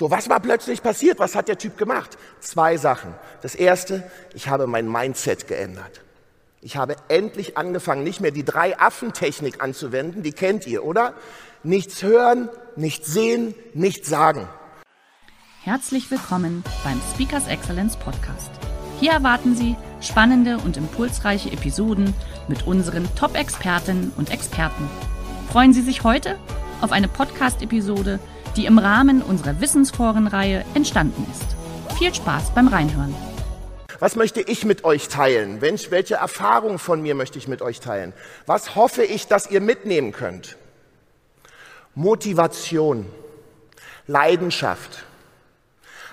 So, was war plötzlich passiert? Was hat der Typ gemacht? Zwei Sachen. Das erste, ich habe mein Mindset geändert. Ich habe endlich angefangen, nicht mehr die drei Affentechnik anzuwenden, die kennt ihr, oder? Nichts hören, nichts sehen, nichts sagen. Herzlich willkommen beim Speakers Excellence Podcast. Hier erwarten Sie spannende und impulsreiche Episoden mit unseren Top-Expertinnen und Experten. Freuen Sie sich heute auf eine Podcast-Episode, die im Rahmen unserer Wissensforenreihe entstanden ist. Viel Spaß beim Reinhören. Was möchte ich mit euch teilen? Welche Erfahrung von mir möchte ich mit euch teilen? Was hoffe ich, dass ihr mitnehmen könnt? Motivation, Leidenschaft.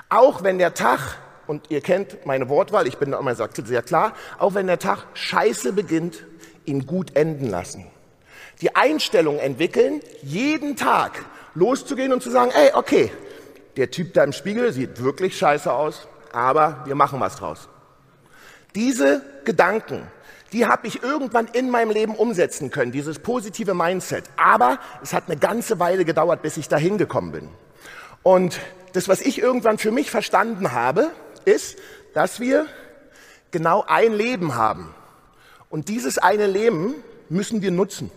Auch wenn der Tag, und ihr kennt meine Wortwahl, ich bin da immer sehr klar, auch wenn der Tag scheiße beginnt, ihn gut enden lassen. Die Einstellung entwickeln, jeden Tag loszugehen und zu sagen, ey, okay, der Typ da im Spiegel sieht wirklich scheiße aus, aber wir machen was draus. Diese Gedanken, die habe ich irgendwann in meinem Leben umsetzen können, dieses positive Mindset. Aber es hat eine ganze Weile gedauert, bis ich dahin gekommen bin. Und das, was ich irgendwann für mich verstanden habe, ist, dass wir genau ein Leben haben. Und dieses eine Leben müssen wir nutzen.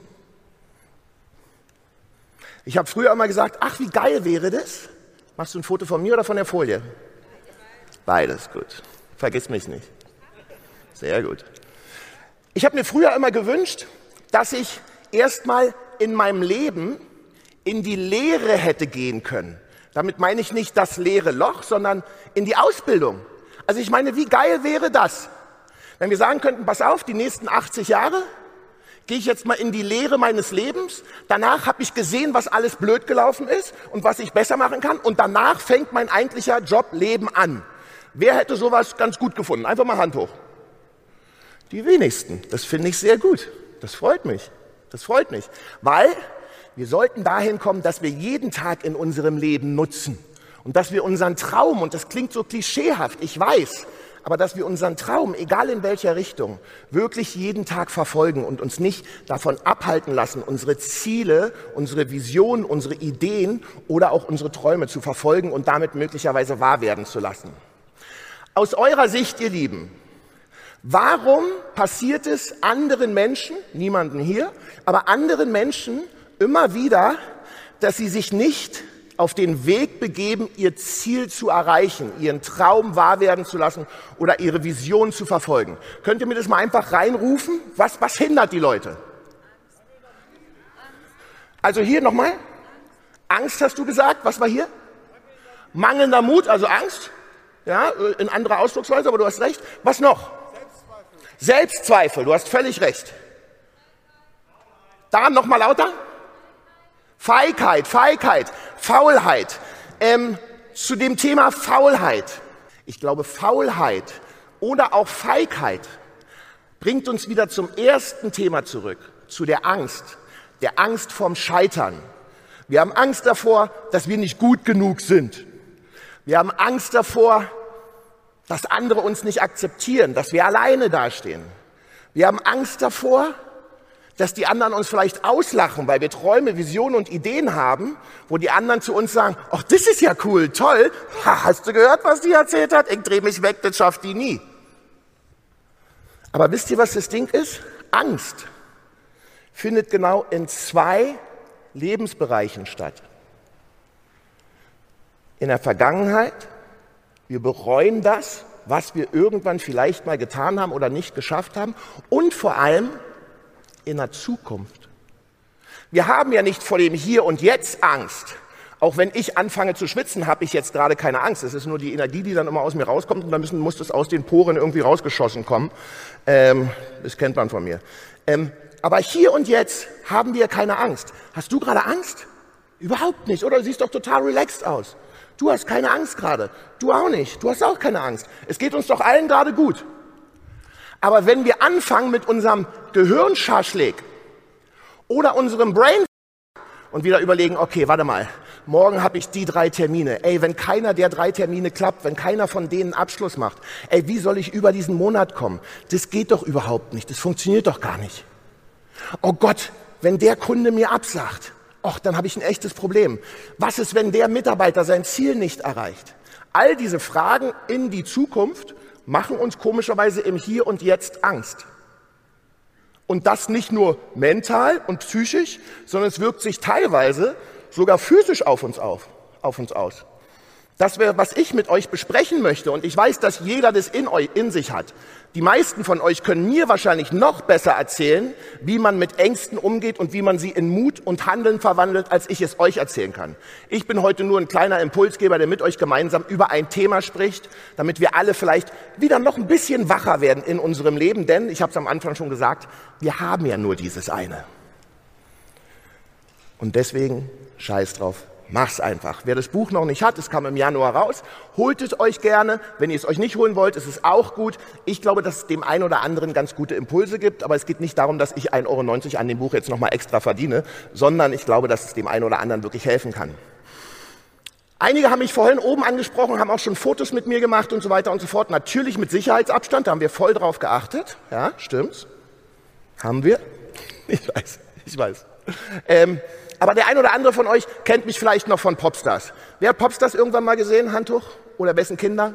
Ich habe früher immer gesagt, ach, wie geil wäre das? Machst du ein Foto von mir oder von der Folie? Beides, gut. Vergiss mich nicht. Sehr gut. Ich habe mir früher immer gewünscht, dass ich erstmal in meinem Leben in die Lehre hätte gehen können. Damit meine ich nicht das leere Loch, sondern in die Ausbildung. Also ich meine, wie geil wäre das, wenn wir sagen könnten, pass auf, die nächsten 80 Jahre, gehe ich jetzt mal in die Lehre meines Lebens. Danach habe ich gesehen, was alles blöd gelaufen ist und was ich besser machen kann. Und danach fängt mein eigentlicher Job Leben an. Wer hätte sowas ganz gut gefunden? Einfach mal Hand hoch. Die wenigsten. Das finde ich sehr gut. Das freut mich. Das freut mich. Weil wir sollten dahin kommen, dass wir jeden Tag in unserem Leben nutzen. Und dass wir unseren Traum, und das klingt so klischeehaft, ich weiß, aber dass wir unseren Traum, egal in welcher Richtung, wirklich jeden Tag verfolgen und uns nicht davon abhalten lassen, unsere Ziele, unsere Visionen, unsere Ideen oder auch unsere Träume zu verfolgen und damit möglicherweise wahr werden zu lassen. Aus eurer Sicht, ihr Lieben, warum passiert es anderen Menschen, niemanden hier, aber anderen Menschen immer wieder, dass sie sich nicht auf den Weg begeben, ihr Ziel zu erreichen, ihren Traum wahr werden zu lassen oder ihre Vision zu verfolgen. Könnt ihr mir das mal einfach reinrufen? Was, was hindert die Leute? Also hier nochmal. Angst hast du gesagt. Was war hier? Mangelnder Mut, also Angst. Ja, in anderer Ausdrucksweise, aber du hast recht. Was noch? Selbstzweifel. Selbstzweifel, du hast völlig recht. Da nochmal lauter. Feigheit, Feigheit, Faulheit. Ähm, zu dem Thema Faulheit. Ich glaube, Faulheit oder auch Feigheit bringt uns wieder zum ersten Thema zurück, zu der Angst, der Angst vorm Scheitern. Wir haben Angst davor, dass wir nicht gut genug sind. Wir haben Angst davor, dass andere uns nicht akzeptieren, dass wir alleine dastehen. Wir haben Angst davor, dass die anderen uns vielleicht auslachen, weil wir Träume, Visionen und Ideen haben, wo die anderen zu uns sagen, ach, das ist ja cool, toll. Ha, hast du gehört, was die erzählt hat? Ich drehe mich weg, das schafft die nie. Aber wisst ihr, was das Ding ist? Angst findet genau in zwei Lebensbereichen statt. In der Vergangenheit, wir bereuen das, was wir irgendwann vielleicht mal getan haben oder nicht geschafft haben und vor allem in der Zukunft. Wir haben ja nicht vor dem Hier und Jetzt Angst. Auch wenn ich anfange zu schwitzen, habe ich jetzt gerade keine Angst. Es ist nur die Energie, die dann immer aus mir rauskommt und dann müssen, muss es aus den Poren irgendwie rausgeschossen kommen. Ähm, das kennt man von mir. Ähm, aber hier und jetzt haben wir keine Angst. Hast du gerade Angst? Überhaupt nicht, oder? Du siehst doch total relaxed aus. Du hast keine Angst gerade. Du auch nicht. Du hast auch keine Angst. Es geht uns doch allen gerade gut. Aber wenn wir anfangen mit unserem Gehirnschaschlik oder unserem Brain und wieder überlegen, okay, warte mal, morgen habe ich die drei Termine. Ey, wenn keiner der drei Termine klappt, wenn keiner von denen Abschluss macht, ey, wie soll ich über diesen Monat kommen? Das geht doch überhaupt nicht. Das funktioniert doch gar nicht. Oh Gott, wenn der Kunde mir absagt, ach, dann habe ich ein echtes Problem. Was ist, wenn der Mitarbeiter sein Ziel nicht erreicht? All diese Fragen in die Zukunft machen uns komischerweise im Hier und Jetzt Angst. Und das nicht nur mental und psychisch, sondern es wirkt sich teilweise sogar physisch auf uns, auf, auf uns aus. Das wäre, was ich mit euch besprechen möchte. Und ich weiß, dass jeder das in, euch, in sich hat. Die meisten von euch können mir wahrscheinlich noch besser erzählen, wie man mit Ängsten umgeht und wie man sie in Mut und Handeln verwandelt, als ich es euch erzählen kann. Ich bin heute nur ein kleiner Impulsgeber, der mit euch gemeinsam über ein Thema spricht, damit wir alle vielleicht wieder noch ein bisschen wacher werden in unserem Leben. Denn, ich habe es am Anfang schon gesagt, wir haben ja nur dieses eine. Und deswegen scheiß drauf, Mach's einfach. Wer das Buch noch nicht hat, es kam im Januar raus, holt es euch gerne. Wenn ihr es euch nicht holen wollt, ist es auch gut. Ich glaube, dass es dem einen oder anderen ganz gute Impulse gibt, aber es geht nicht darum, dass ich 1,90 Euro an dem Buch jetzt nochmal extra verdiene, sondern ich glaube, dass es dem einen oder anderen wirklich helfen kann. Einige haben mich vorhin oben angesprochen, haben auch schon Fotos mit mir gemacht und so weiter und so fort. Natürlich mit Sicherheitsabstand, da haben wir voll drauf geachtet. Ja, stimmt's? Haben wir? Ich weiß, ich weiß. Ähm, aber der ein oder andere von euch kennt mich vielleicht noch von Popstars. Wer hat Popstars irgendwann mal gesehen, Handtuch? Oder wessen Kinder?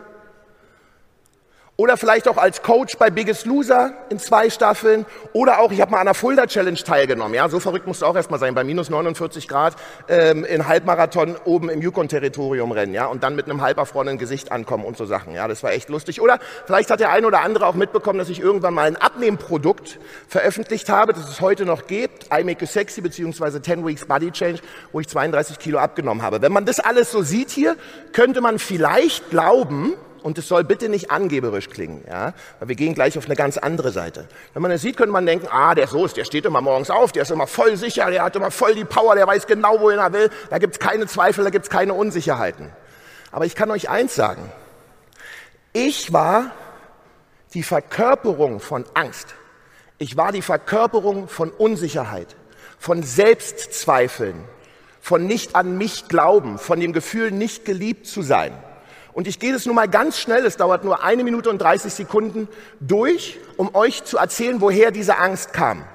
Oder vielleicht auch als Coach bei Biggest Loser in zwei Staffeln. Oder auch, ich habe mal an der Fulda Challenge teilgenommen. Ja, so verrückt musst du auch erstmal sein, bei minus 49 Grad ähm, in Halbmarathon oben im Yukon-Territorium rennen. Ja, und dann mit einem halberfrorenen Gesicht ankommen und so Sachen. Ja, das war echt lustig. Oder vielleicht hat der ein oder andere auch mitbekommen, dass ich irgendwann mal ein Abnehmprodukt veröffentlicht habe, das es heute noch gibt. I Make You Sexy beziehungsweise 10 Weeks Body Change, wo ich 32 Kilo abgenommen habe. Wenn man das alles so sieht hier, könnte man vielleicht glauben, und es soll bitte nicht angeberisch klingen, ja, weil wir gehen gleich auf eine ganz andere Seite. Wenn man das sieht, könnte man denken, ah, der Soß, der steht immer morgens auf, der ist immer voll sicher, der hat immer voll die Power, der weiß genau, wohin er will, da gibt's keine Zweifel, da gibt's keine Unsicherheiten. Aber ich kann euch eins sagen, ich war die Verkörperung von Angst. Ich war die Verkörperung von Unsicherheit, von Selbstzweifeln, von nicht an mich glauben, von dem Gefühl, nicht geliebt zu sein. Und ich gehe das nur mal ganz schnell, es dauert nur eine Minute und 30 Sekunden durch, um euch zu erzählen, woher diese Angst kam.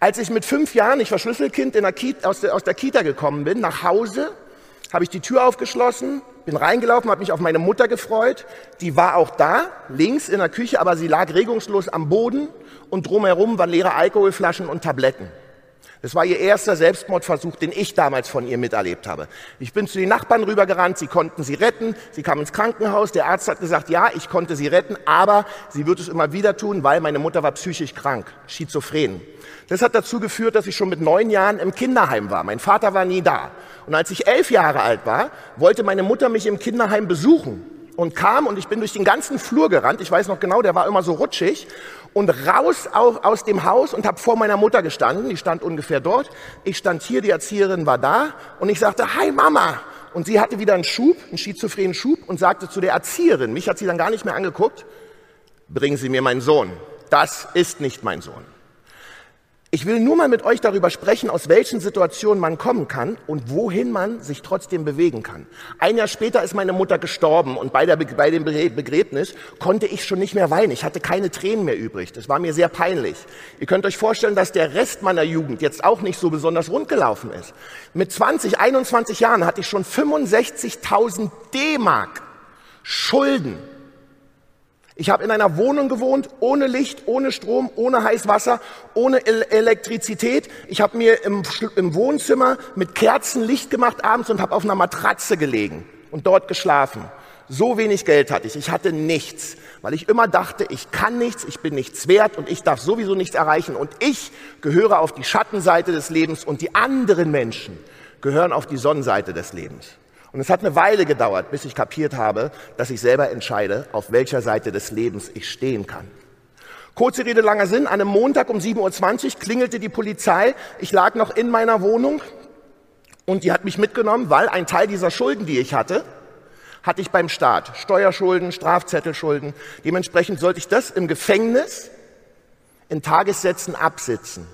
Als ich mit fünf Jahren, ich war Schlüsselkind in der Kita, aus, der, aus der Kita gekommen bin, nach Hause, habe ich die Tür aufgeschlossen, bin reingelaufen, habe mich auf meine Mutter gefreut. Die war auch da, links in der Küche, aber sie lag regungslos am Boden und drumherum waren leere Alkoholflaschen und Tabletten. Das war ihr erster Selbstmordversuch, den ich damals von ihr miterlebt habe. Ich bin zu den Nachbarn rübergerannt, sie konnten sie retten, sie kam ins Krankenhaus, der Arzt hat gesagt, ja, ich konnte sie retten, aber sie wird es immer wieder tun, weil meine Mutter war psychisch krank, schizophren. Das hat dazu geführt, dass ich schon mit neun Jahren im Kinderheim war. Mein Vater war nie da. Und als ich elf Jahre alt war, wollte meine Mutter mich im Kinderheim besuchen und kam und ich bin durch den ganzen Flur gerannt. Ich weiß noch genau, der war immer so rutschig und raus aus dem Haus und habe vor meiner Mutter gestanden. Die stand ungefähr dort. Ich stand hier, die Erzieherin war da und ich sagte, hi Mama. Und sie hatte wieder einen Schub, einen schizophrenen Schub und sagte zu der Erzieherin, mich hat sie dann gar nicht mehr angeguckt, bringen Sie mir meinen Sohn. Das ist nicht mein Sohn. Ich will nur mal mit euch darüber sprechen, aus welchen Situationen man kommen kann und wohin man sich trotzdem bewegen kann. Ein Jahr später ist meine Mutter gestorben und bei, der, bei dem Begräbnis konnte ich schon nicht mehr weinen. Ich hatte keine Tränen mehr übrig. Das war mir sehr peinlich. Ihr könnt euch vorstellen, dass der Rest meiner Jugend jetzt auch nicht so besonders rund gelaufen ist. Mit 20, 21 Jahren hatte ich schon 65.000 D-Mark Schulden ich habe in einer Wohnung gewohnt, ohne Licht, ohne Strom, ohne Heißwasser, ohne Elektrizität. Ich habe mir im, im, Wohnzimmer mit Kerzen Licht gemacht abends und habe auf einer Matratze gelegen und dort geschlafen. So wenig Geld hatte ich. Ich hatte nichts, weil ich immer dachte, ich kann nichts, ich bin nichts wert und ich darf sowieso nichts erreichen. Und ich gehöre auf die Schattenseite des Lebens und die anderen Menschen gehören auf die Sonnenseite des Lebens. Und es hat eine Weile gedauert, bis ich kapiert habe, dass ich selber entscheide, auf welcher Seite des Lebens ich stehen kann. Kurze Rede, langer Sinn. An einem Montag um 7.20 Uhr klingelte die Polizei. Ich lag noch in meiner Wohnung Und die hat mich mitgenommen, weil ein Teil dieser Schulden, die ich hatte, hatte ich beim Staat. Steuerschulden, Strafzettelschulden. Dementsprechend sollte ich das im Gefängnis in Tagessätzen absitzen.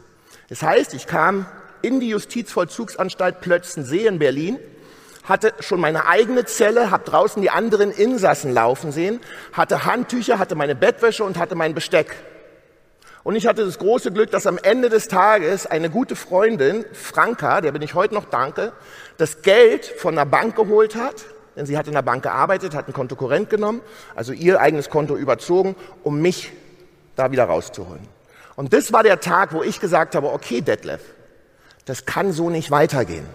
Das heißt, ich kam in die Justizvollzugsanstalt Plötzensee in Berlin, hatte schon meine eigene Zelle, habe draußen die anderen Insassen laufen sehen, hatte Handtücher, hatte meine Bettwäsche und hatte mein Besteck. Und ich hatte das große Glück, dass am Ende des Tages eine gute Freundin, Franka, der bin ich heute noch danke, das Geld von der Bank geholt hat, denn sie hat in der Bank gearbeitet, hat ein Konto Korrent genommen, also ihr eigenes Konto überzogen, um mich da wieder rauszuholen. Und das war der Tag, wo ich gesagt habe, okay, Detlef, das kann so nicht weitergehen.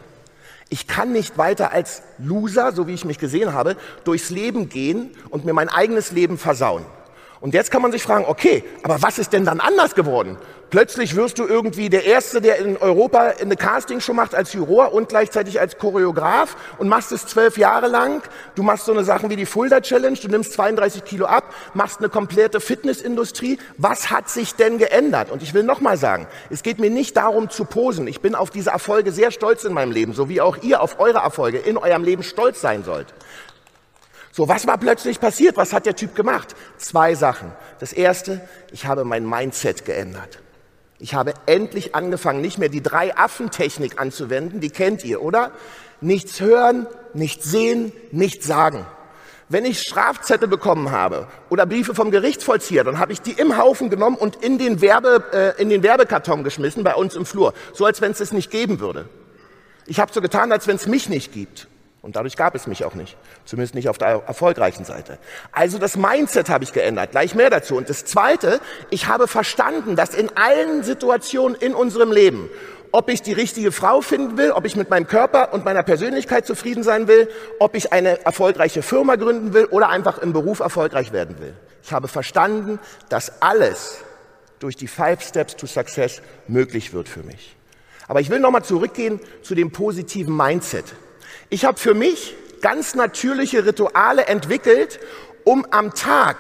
Ich kann nicht weiter als Loser, so wie ich mich gesehen habe, durchs Leben gehen und mir mein eigenes Leben versauen. Und jetzt kann man sich fragen, okay, aber was ist denn dann anders geworden? Plötzlich wirst du irgendwie der Erste, der in Europa eine Castingshow macht als Juror und gleichzeitig als Choreograf und machst es zwölf Jahre lang. Du machst so eine Sachen wie die Fulda Challenge, du nimmst 32 Kilo ab, machst eine komplette Fitnessindustrie. Was hat sich denn geändert? Und ich will nochmal sagen, es geht mir nicht darum zu posen. Ich bin auf diese Erfolge sehr stolz in meinem Leben, so wie auch ihr auf eure Erfolge in eurem Leben stolz sein sollt. So, was war plötzlich passiert? Was hat der Typ gemacht? Zwei Sachen. Das erste, ich habe mein Mindset geändert. Ich habe endlich angefangen, nicht mehr die drei Affentechnik anzuwenden, die kennt ihr, oder? Nichts hören, nichts sehen, nichts sagen. Wenn ich Strafzettel bekommen habe oder Briefe vom Gerichtsvollzieher, dann habe ich die im Haufen genommen und in den, Werbe, äh, in den Werbekarton geschmissen bei uns im Flur, so als wenn es es nicht geben würde. Ich habe so getan, als wenn es mich nicht gibt. Und dadurch gab es mich auch nicht. Zumindest nicht auf der erfolgreichen Seite. Also das Mindset habe ich geändert. Gleich mehr dazu. Und das Zweite, ich habe verstanden, dass in allen Situationen in unserem Leben, ob ich die richtige Frau finden will, ob ich mit meinem Körper und meiner Persönlichkeit zufrieden sein will, ob ich eine erfolgreiche Firma gründen will oder einfach im Beruf erfolgreich werden will. Ich habe verstanden, dass alles durch die Five Steps to Success möglich wird für mich. Aber ich will nochmal zurückgehen zu dem positiven Mindset. Ich habe für mich ganz natürliche Rituale entwickelt, um am Tag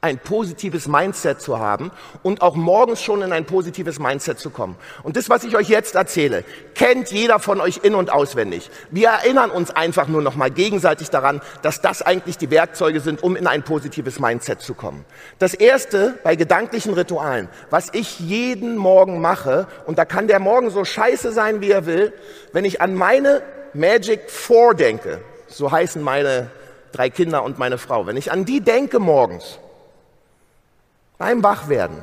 ein positives Mindset zu haben und auch morgens schon in ein positives Mindset zu kommen. Und das, was ich euch jetzt erzähle, kennt jeder von euch in und auswendig. Wir erinnern uns einfach nur noch mal gegenseitig daran, dass das eigentlich die Werkzeuge sind, um in ein positives Mindset zu kommen. Das erste bei gedanklichen Ritualen, was ich jeden Morgen mache, und da kann der Morgen so scheiße sein, wie er will, wenn ich an meine Magic Four denke, so heißen meine drei Kinder und meine Frau, wenn ich an die denke morgens, beim Wachwerden,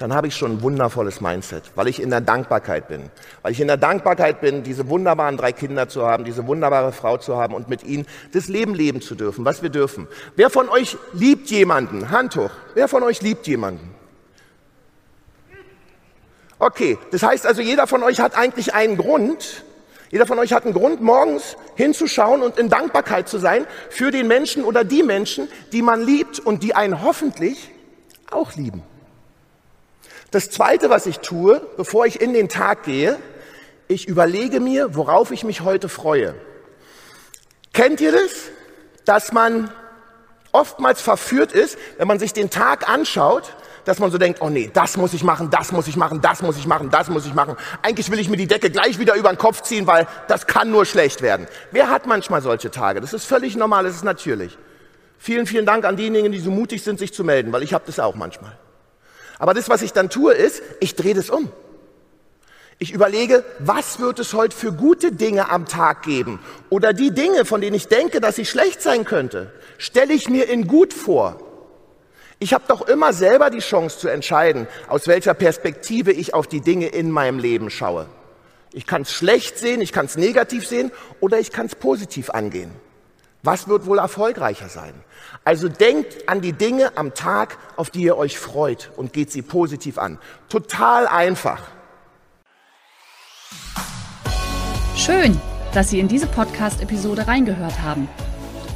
dann habe ich schon ein wundervolles Mindset, weil ich in der Dankbarkeit bin. Weil ich in der Dankbarkeit bin, diese wunderbaren drei Kinder zu haben, diese wunderbare Frau zu haben und mit ihnen das Leben leben zu dürfen, was wir dürfen. Wer von euch liebt jemanden? Hand hoch. Wer von euch liebt jemanden? Okay, das heißt also, jeder von euch hat eigentlich einen Grund, jeder von euch hat einen Grund, morgens hinzuschauen und in Dankbarkeit zu sein für den Menschen oder die Menschen, die man liebt und die einen hoffentlich auch lieben. Das Zweite, was ich tue, bevor ich in den Tag gehe, ich überlege mir, worauf ich mich heute freue. Kennt ihr das? Dass man oftmals verführt ist, wenn man sich den Tag anschaut, dass man so denkt, oh nee, das muss ich machen, das muss ich machen, das muss ich machen, das muss ich machen. Eigentlich will ich mir die Decke gleich wieder über den Kopf ziehen, weil das kann nur schlecht werden. Wer hat manchmal solche Tage? Das ist völlig normal, das ist natürlich. Vielen, vielen Dank an diejenigen, die so mutig sind, sich zu melden, weil ich habe das auch manchmal. Aber das, was ich dann tue, ist, ich drehe das um. Ich überlege, was wird es heute für gute Dinge am Tag geben? Oder die Dinge, von denen ich denke, dass sie schlecht sein könnte, stelle ich mir in gut vor. Ich habe doch immer selber die Chance zu entscheiden, aus welcher Perspektive ich auf die Dinge in meinem Leben schaue. Ich kann es schlecht sehen, ich kann es negativ sehen oder ich kann es positiv angehen. Was wird wohl erfolgreicher sein? Also denkt an die Dinge am Tag, auf die ihr euch freut und geht sie positiv an. Total einfach. Schön, dass Sie in diese Podcast-Episode reingehört haben.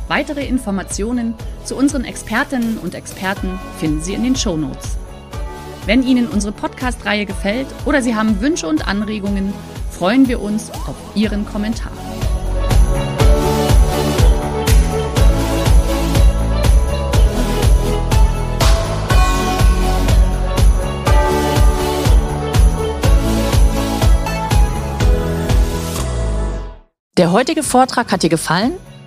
Weitere Informationen zu unseren Expertinnen und Experten finden Sie in den Show Notes. Wenn Ihnen unsere Podcast-Reihe gefällt oder Sie haben Wünsche und Anregungen, freuen wir uns auf Ihren Kommentar. Der heutige Vortrag hat dir gefallen?